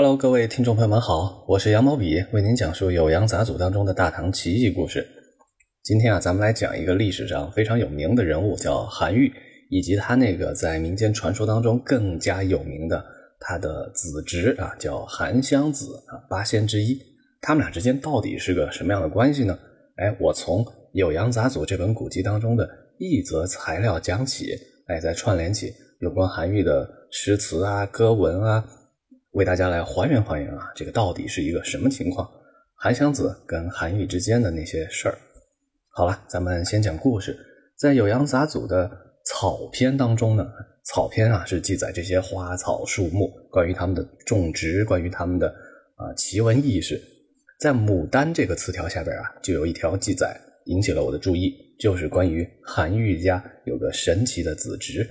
Hello，各位听众朋友们好，我是羊毛笔，为您讲述《酉阳杂俎》当中的大唐奇异故事。今天啊，咱们来讲一个历史上非常有名的人物，叫韩愈，以及他那个在民间传说当中更加有名的他的子侄啊，叫韩湘子啊，八仙之一。他们俩之间到底是个什么样的关系呢？哎，我从《酉阳杂俎》这本古籍当中的一则材料讲起，哎，再串联起有关韩愈的诗词啊、歌文啊。为大家来还原还原啊，这个到底是一个什么情况？韩湘子跟韩愈之间的那些事儿。好了，咱们先讲故事。在《酉阳杂俎》的草篇当中呢，草篇啊是记载这些花草树木，关于他们的种植，关于他们的啊奇闻异事。在牡丹这个词条下边啊，就有一条记载引起了我的注意，就是关于韩愈家有个神奇的子侄。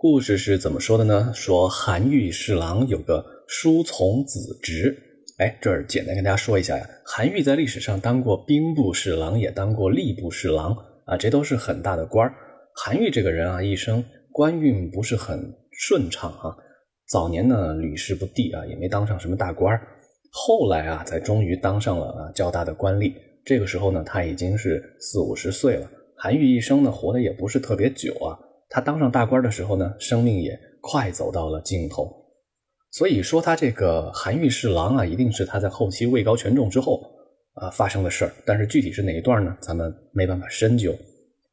故事是怎么说的呢？说韩愈侍郎有个叔从子侄。哎，这儿简单跟大家说一下呀。韩愈在历史上当过兵部侍郎，也当过吏部侍郎啊，这都是很大的官儿韩愈这个人啊，一生官运不是很顺畅啊。早年呢屡试不第啊，也没当上什么大官儿后来啊，才终于当上了啊较大的官吏。这个时候呢，他已经是四五十岁了。韩愈一生呢，活的也不是特别久啊。他当上大官的时候呢，生命也快走到了尽头，所以说他这个韩愈侍郎啊，一定是他在后期位高权重之后啊发生的事儿。但是具体是哪一段呢？咱们没办法深究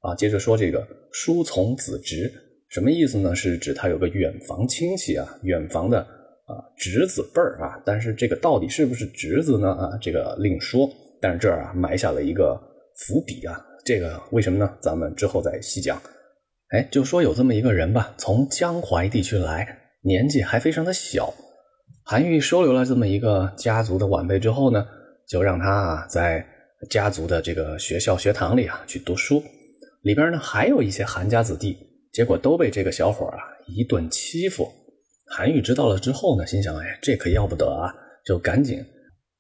啊。接着说这个叔从子侄，什么意思呢？是指他有个远房亲戚啊，远房的啊侄子辈儿啊。但是这个到底是不是侄子呢？啊，这个另说。但是这儿啊埋下了一个伏笔啊，这个为什么呢？咱们之后再细讲。哎，就说有这么一个人吧，从江淮地区来，年纪还非常的小。韩愈收留了这么一个家族的晚辈之后呢，就让他啊在家族的这个学校学堂里啊去读书。里边呢还有一些韩家子弟，结果都被这个小伙啊一顿欺负。韩愈知道了之后呢，心想：哎，这可要不得啊！就赶紧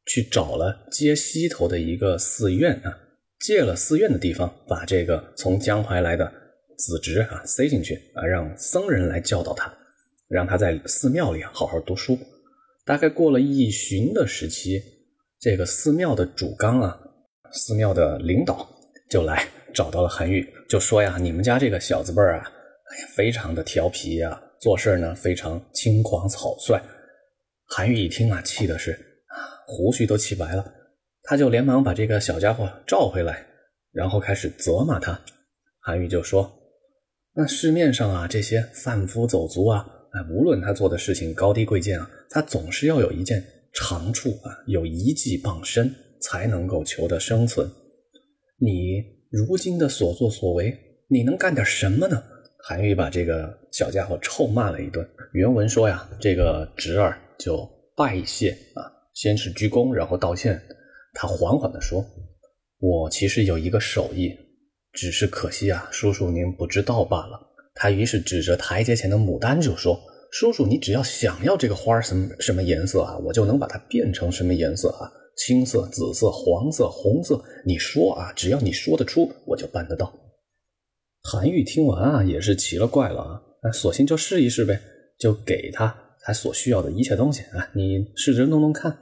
去找了街西头的一个寺院啊，借了寺院的地方，把这个从江淮来的。子侄啊，塞进去啊，让僧人来教导他，让他在寺庙里好好读书。大概过了一旬的时期，这个寺庙的主纲啊，寺庙的领导就来找到了韩愈，就说呀：“你们家这个小子辈儿啊，哎呀，非常的调皮呀，做事呢非常轻狂草率。”韩愈一听啊，气的是啊，胡须都气白了，他就连忙把这个小家伙召回来，然后开始责骂他。韩愈就说。那市面上啊，这些贩夫走卒啊，哎，无论他做的事情高低贵贱啊，他总是要有一件长处啊，有一技傍身，才能够求得生存。你如今的所作所为，你能干点什么呢？韩愈把这个小家伙臭骂了一顿。原文说呀，这个侄儿就拜谢啊，先是鞠躬，然后道歉。他缓缓地说：“我其实有一个手艺。”只是可惜啊，叔叔您不知道罢了。他于是指着台阶前的牡丹就说：“叔叔，你只要想要这个花什么什么颜色啊，我就能把它变成什么颜色啊，青色、紫色、黄色、红色，你说啊，只要你说得出，我就办得到。”韩愈听完啊，也是奇了怪了啊，那索性就试一试呗，就给他他所需要的一切东西啊，你试着弄弄看。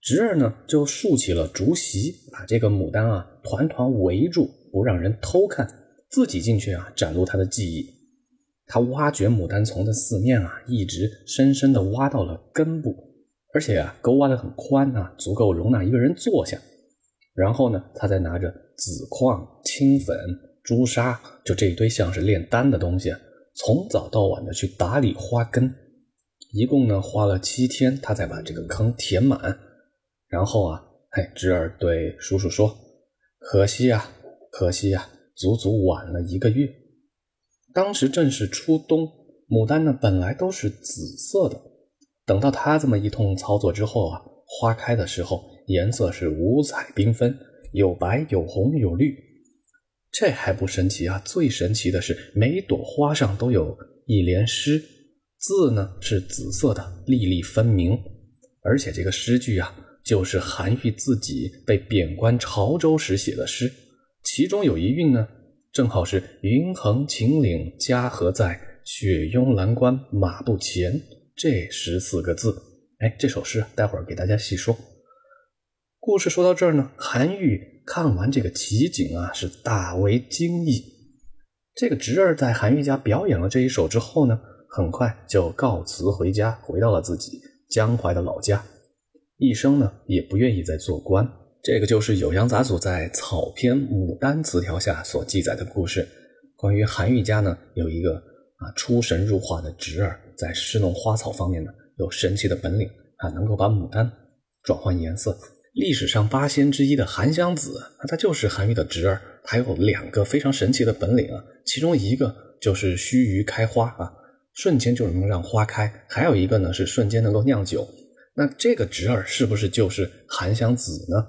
侄儿呢，就竖起了竹席，把这个牡丹啊团团围住。不让人偷看，自己进去啊，展露他的技艺。他挖掘牡丹丛的四面啊，一直深深的挖到了根部，而且啊，沟挖的很宽啊，足够容纳一个人坐下。然后呢，他再拿着紫矿、青粉、朱砂，就这一堆像是炼丹的东西，从早到晚的去打理花根。一共呢，花了七天，他才把这个坑填满。然后啊，嘿，侄儿对叔叔说：“可惜啊。”可惜呀，足足晚了一个月。当时正是初冬，牡丹呢本来都是紫色的，等到他这么一通操作之后啊，花开的时候颜色是五彩缤纷，有白有红有绿。这还不神奇啊，最神奇的是每朵花上都有一联诗，字呢是紫色的，粒粒分明。而且这个诗句啊，就是韩愈自己被贬官潮州时写的诗。其中有一韵呢，正好是“云横秦岭家何在，雪拥蓝关马不前”，这十四个字。哎，这首诗待会儿给大家细说。故事说到这儿呢，韩愈看完这个奇景啊，是大为惊异。这个侄儿在韩愈家表演了这一首之后呢，很快就告辞回家，回到了自己江淮的老家，一生呢也不愿意再做官。这个就是酉阳杂俎在草篇《牡丹词条》下所记载的故事。关于韩愈家呢，有一个啊出神入化的侄儿，在侍弄花草方面呢有神奇的本领啊，能够把牡丹转换颜色。历史上八仙之一的韩湘子，那他就是韩愈的侄儿，他有两个非常神奇的本领啊，其中一个就是须臾开花啊，瞬间就能让花开；还有一个呢是瞬间能够酿酒。那这个侄儿是不是就是韩湘子呢？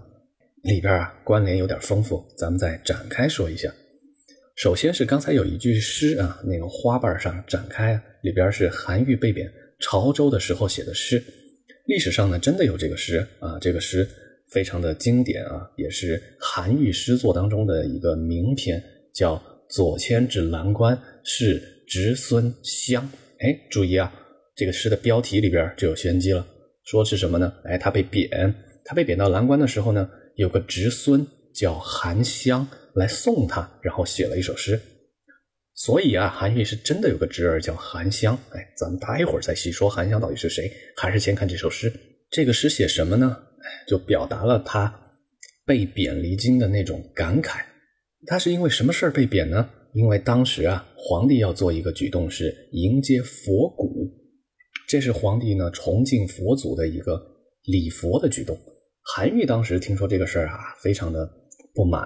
里边啊关联有点丰富，咱们再展开说一下。首先是刚才有一句诗啊，那个花瓣上展开啊，里边是韩愈被贬潮州的时候写的诗。历史上呢真的有这个诗啊，这个诗。非常的经典啊，也是韩愈诗作当中的一个名篇，叫《左迁至蓝关是侄孙湘》。哎，注意啊，这个诗的标题里边就有玄机了，说是什么呢？哎，他被贬，他被贬到蓝关的时候呢，有个侄孙叫韩湘来送他，然后写了一首诗。所以啊，韩愈是真的有个侄儿叫韩湘。哎，咱们待会儿再细说韩湘到底是谁，还是先看这首诗。这个诗写什么呢？就表达了他被贬离京的那种感慨。他是因为什么事儿被贬呢？因为当时啊，皇帝要做一个举动，是迎接佛骨，这是皇帝呢崇敬佛祖的一个礼佛的举动。韩愈当时听说这个事儿啊，非常的不满，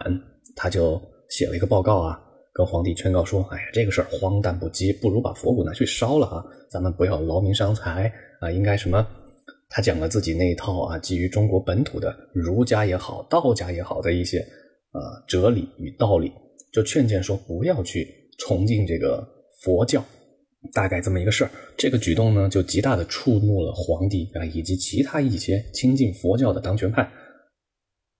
他就写了一个报告啊，跟皇帝劝告说：“哎呀，这个事儿荒诞不羁，不如把佛骨拿去烧了啊，咱们不要劳民伤财啊，应该什么？”他讲了自己那一套啊，基于中国本土的儒家也好、道家也好的一些呃哲理与道理，就劝谏说不要去崇敬这个佛教，大概这么一个事儿。这个举动呢，就极大的触怒了皇帝啊，以及其他一些亲近佛教的当权派。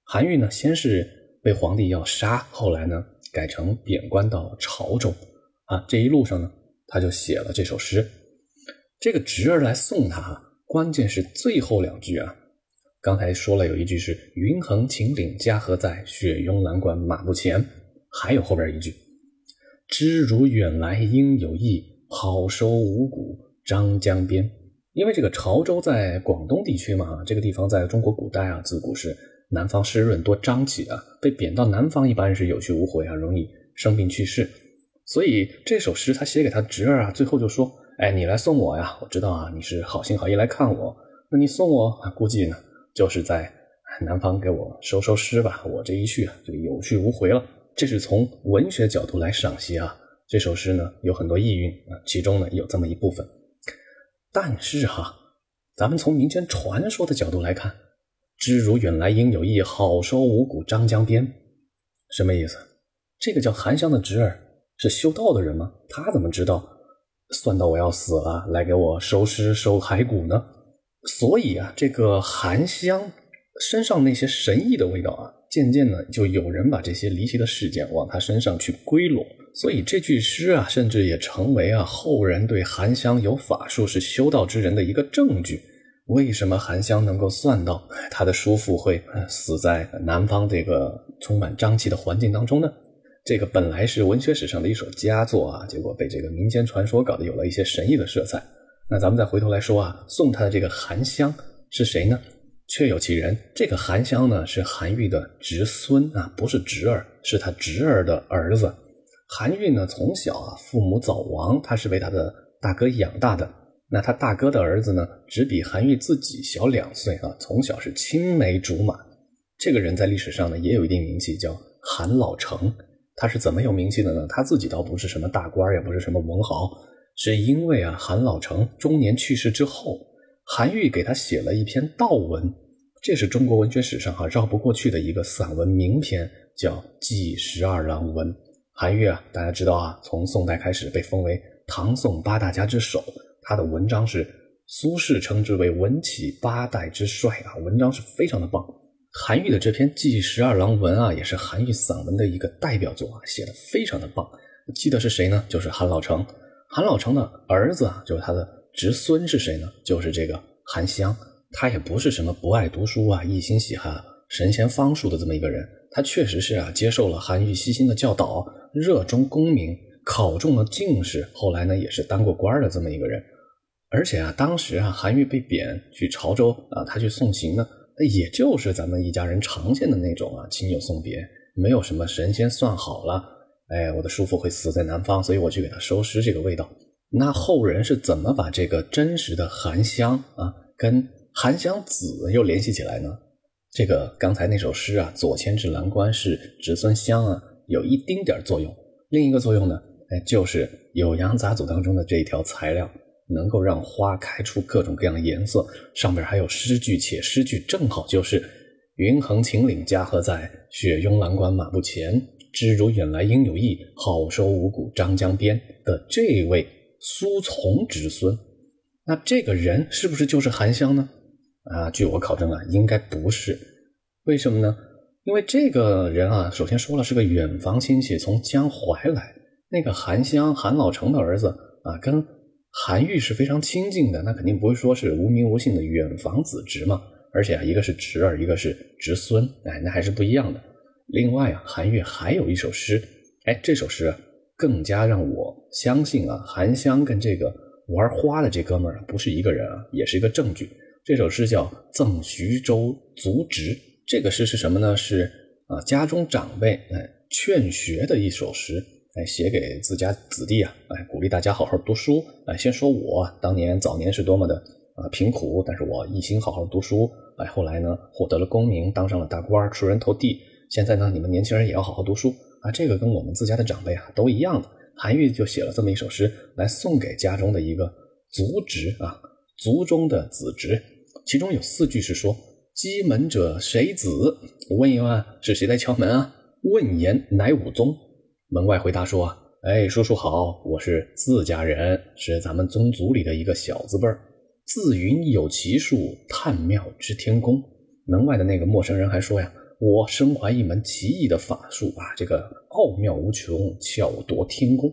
韩愈呢，先是被皇帝要杀，后来呢，改成贬官到潮州啊。这一路上呢，他就写了这首诗。这个侄儿来送他。关键是最后两句啊，刚才说了有一句是“云横秦岭家何在，雪拥蓝关马不前”，还有后边一句“知如远来应有意，好收五谷张江边”。因为这个潮州在广东地区嘛，这个地方在中国古代啊，自古是南方湿润多瘴气啊，被贬到南方一般是有去无回啊，容易生病去世。所以这首诗他写给他侄儿啊，最后就说。哎，你来送我呀！我知道啊，你是好心好意来看我。那你送我，估计呢，就是在南方给我收收尸吧。我这一去啊，就有去无回了。这是从文学角度来赏析啊。这首诗呢，有很多意蕴啊，其中呢有这么一部分。但是哈，咱们从民间传说的角度来看，“知如远来应有意，好收五谷张江边”，什么意思？这个叫韩湘的侄儿是修道的人吗？他怎么知道？算到我要死了，来给我收尸收骸骨呢。所以啊，这个韩湘身上那些神异的味道啊，渐渐的就有人把这些离奇的事件往他身上去归拢。所以这句诗啊，甚至也成为啊后人对韩湘有法术是修道之人的一个证据。为什么韩湘能够算到他的叔父会死在南方这个充满瘴气的环境当中呢？这个本来是文学史上的一首佳作啊，结果被这个民间传说搞得有了一些神异的色彩。那咱们再回头来说啊，送他的这个韩湘是谁呢？确有其人。这个韩湘呢是韩愈的侄孙啊，不是侄儿，是他侄儿的儿子。韩愈呢从小啊父母早亡，他是被他的大哥养大的。那他大哥的儿子呢，只比韩愈自己小两岁啊，从小是青梅竹马。这个人在历史上呢也有一定名气，叫韩老成。他是怎么有名气的呢？他自己倒不是什么大官，也不是什么文豪，是因为啊，韩老成中年去世之后，韩愈给他写了一篇悼文，这是中国文学史上哈绕不过去的一个散文名篇，叫《祭十二郎文》。韩愈啊，大家知道啊，从宋代开始被封为唐宋八大家之首，他的文章是苏轼称之为文起八代之帅啊，文章是非常的棒。韩愈的这篇《祭十二郎文》啊，也是韩愈散文的一个代表作啊，写的非常的棒。记得是谁呢？就是韩老成。韩老成的儿子啊，就是他的侄孙是谁呢？就是这个韩湘。他也不是什么不爱读书啊、一心喜哈神仙方术的这么一个人。他确实是啊，接受了韩愈悉心的教导，热衷功名，考中了进士，后来呢也是当过官的这么一个人。而且啊，当时啊，韩愈被贬去潮州啊，他去送行呢，也就是咱们一家人常见的那种啊，亲友送别，没有什么神仙算好了，哎，我的叔父会死在南方，所以我去给他收尸这个味道。那后人是怎么把这个真实的韩湘啊，跟韩湘子又联系起来呢？这个刚才那首诗啊，“左迁至蓝关是侄孙湘”啊，有一丁点作用。另一个作用呢，哎，就是《酉阳杂俎》当中的这一条材料，能够让花开出各种各样的颜色。上边还有诗句，且诗句正好就是“云横秦岭家何在？雪拥蓝关马不前。知汝远来应有意，好收五谷张江边”的这位苏从侄孙。那这个人是不是就是韩湘呢？啊，据我考证啊，应该不是。为什么呢？因为这个人啊，首先说了是个远房亲戚，从江淮来。那个韩湘，韩老成的儿子啊，跟韩愈是非常亲近的，那肯定不会说是无名无姓的远房子侄嘛。而且啊，一个是侄儿，一个是侄孙，哎，那还是不一样的。另外啊，韩愈还有一首诗，哎，这首诗啊更加让我相信啊，韩湘跟这个玩花的这哥们儿不是一个人啊，也是一个证据。这首诗叫《赠徐州族侄》，这个诗是什么呢？是啊，家中长辈哎劝学的一首诗，哎，写给自家子弟啊，哎，鼓励大家好好读书。哎，先说我当年早年是多么的啊贫苦，但是我一心好好读书。哎，后来呢，获得了功名，当上了大官，出人头地。现在呢，你们年轻人也要好好读书啊。这个跟我们自家的长辈啊都一样的。韩愈就写了这么一首诗来送给家中的一个族侄啊，族中的子侄。其中有四句是说：“击门者谁子？”问一问是谁在敲门啊？问言乃武宗。门外回答说：“哎，叔叔好，我是自家人，是咱们宗族里的一个小字辈儿。自云有奇术，探妙知天工。”门外的那个陌生人还说呀：“我身怀一门奇异的法术啊，这个奥妙无穷，巧夺天工。”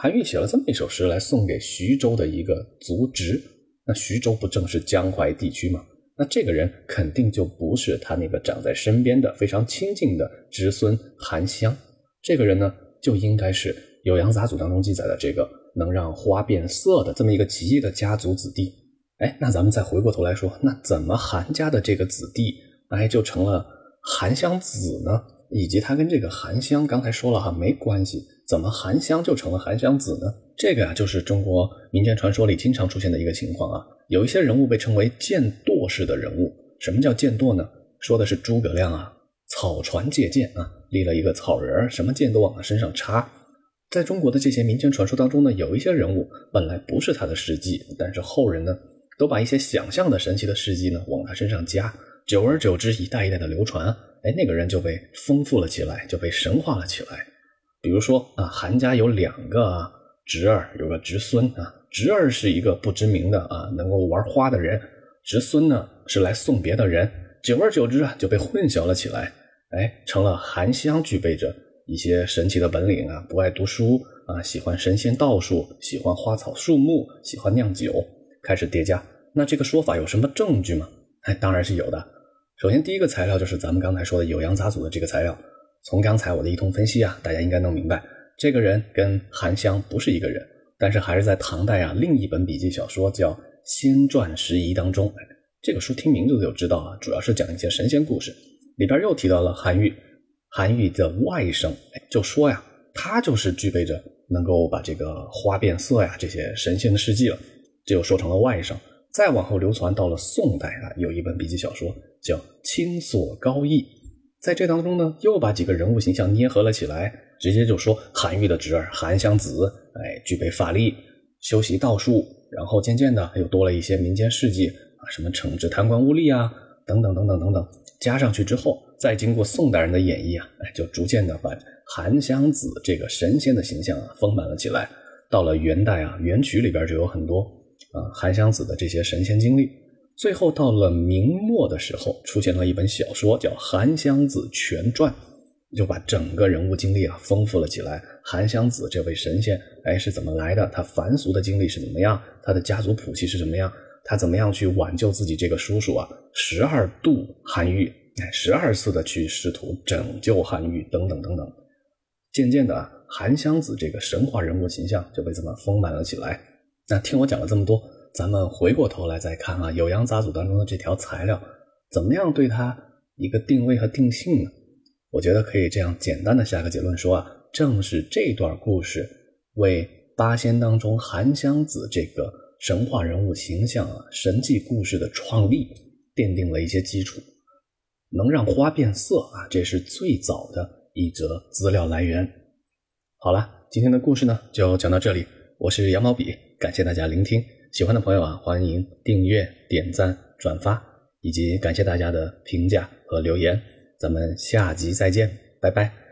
韩愈写了这么一首诗来送给徐州的一个族侄。那徐州不正是江淮地区吗？那这个人肯定就不是他那个长在身边的非常亲近的侄孙韩湘。这个人呢，就应该是《酉阳杂俎》当中记载的这个能让花变色的这么一个奇异的家族子弟。哎，那咱们再回过头来说，那怎么韩家的这个子弟哎就成了韩湘子呢？以及他跟这个韩湘刚才说了哈没关系，怎么韩湘就成了韩湘子呢？这个呀，就是中国民间传说里经常出现的一个情况啊。有一些人物被称为剑堕式的人物。什么叫剑堕呢？说的是诸葛亮啊，草船借箭啊，立了一个草人儿，什么箭都往他身上插。在中国的这些民间传说当中呢，有一些人物本来不是他的事迹，但是后人呢，都把一些想象的神奇的事迹呢往他身上加，久而久之，一代一代的流传，哎，那个人就被丰富了起来，就被神化了起来。比如说啊，韩家有两个。侄儿有个侄孙啊，侄儿是一个不知名的啊，能够玩花的人，侄孙呢是来送别的人，久而久之啊就被混淆了起来，哎，成了韩湘具备着一些神奇的本领啊，不爱读书啊，喜欢神仙道术，喜欢花草树木，喜欢酿酒，开始叠加。那这个说法有什么证据吗？哎，当然是有的。首先第一个材料就是咱们刚才说的《酉阳杂组》的这个材料，从刚才我的一通分析啊，大家应该能明白。这个人跟韩湘不是一个人，但是还是在唐代啊另一本笔记小说叫《仙传拾遗》当中，这个书听名字就知道啊，主要是讲一些神仙故事，里边又提到了韩愈，韩愈的外甥，就说呀，他就是具备着能够把这个花变色呀这些神仙的事迹了，这又说成了外甥。再往后流传到了宋代啊，有一本笔记小说叫《青锁高义》，在这当中呢，又把几个人物形象捏合了起来。直接就说韩愈的侄儿韩湘子，哎，具备法力，修习道术，然后渐渐的又多了一些民间事迹啊，什么惩治贪官污吏啊，等等等等等等，加上去之后，再经过宋代人的演绎啊，哎，就逐渐的把韩湘子这个神仙的形象啊丰满了起来。到了元代啊，元曲里边就有很多韩湘子的这些神仙经历。最后到了明末的时候，出现了一本小说叫《韩湘子全传》。就把整个人物经历啊丰富了起来。韩湘子这位神仙，哎，是怎么来的？他凡俗的经历是怎么样？他的家族谱系是怎么样？他怎么样去挽救自己这个叔叔啊？十二度韩愈，哎，十二次的去试图拯救韩愈，等等等等。渐渐的，韩湘子这个神话人物形象就被这么丰满了起来。那听我讲了这么多，咱们回过头来再看啊，《酉阳杂俎》当中的这条材料，怎么样对它一个定位和定性呢？我觉得可以这样简单的下个结论说啊，正是这段故事为八仙当中韩湘子这个。神话人物形象啊，神迹故事的创立奠定了一些基础，能让花变色啊，这是最早的一则资料来源。好了，今天的故事呢就讲到这里，我是羊毛笔，感谢大家聆听，喜欢的朋友啊，欢迎订阅、点赞、转发，以及感谢大家的评价和留言，咱们下集再见，拜拜。